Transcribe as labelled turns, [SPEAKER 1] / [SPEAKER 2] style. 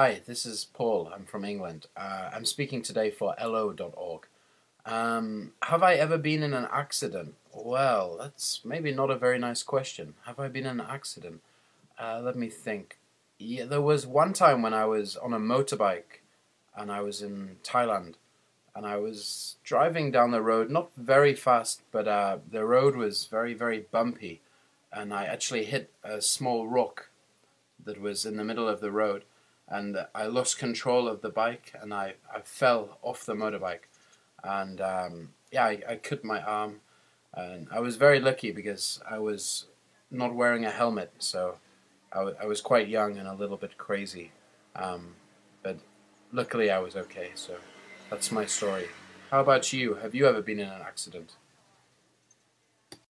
[SPEAKER 1] Hi, this is Paul. I'm from England. Uh, I'm speaking today for elllo.org. Um, have I ever been in an accident? Well, that's maybe not a very nice question. Have I been in an accident? Uh, let me think. Yeah, there was one time when I was on a motorbike and I was in Thailand and I was driving down the road, not very fast, but uh, the road was very, very bumpy and I actually hit a small rock that was in the middle of the road and I lost control of the bike and I, I fell off the motorbike. And um, yeah I, I cut my arm and I was very lucky because I was not wearing a helmet so I, w- I was quite young and a little bit crazy. Um, but luckily I was okay so that's my story. How about you? Have you ever been in an accident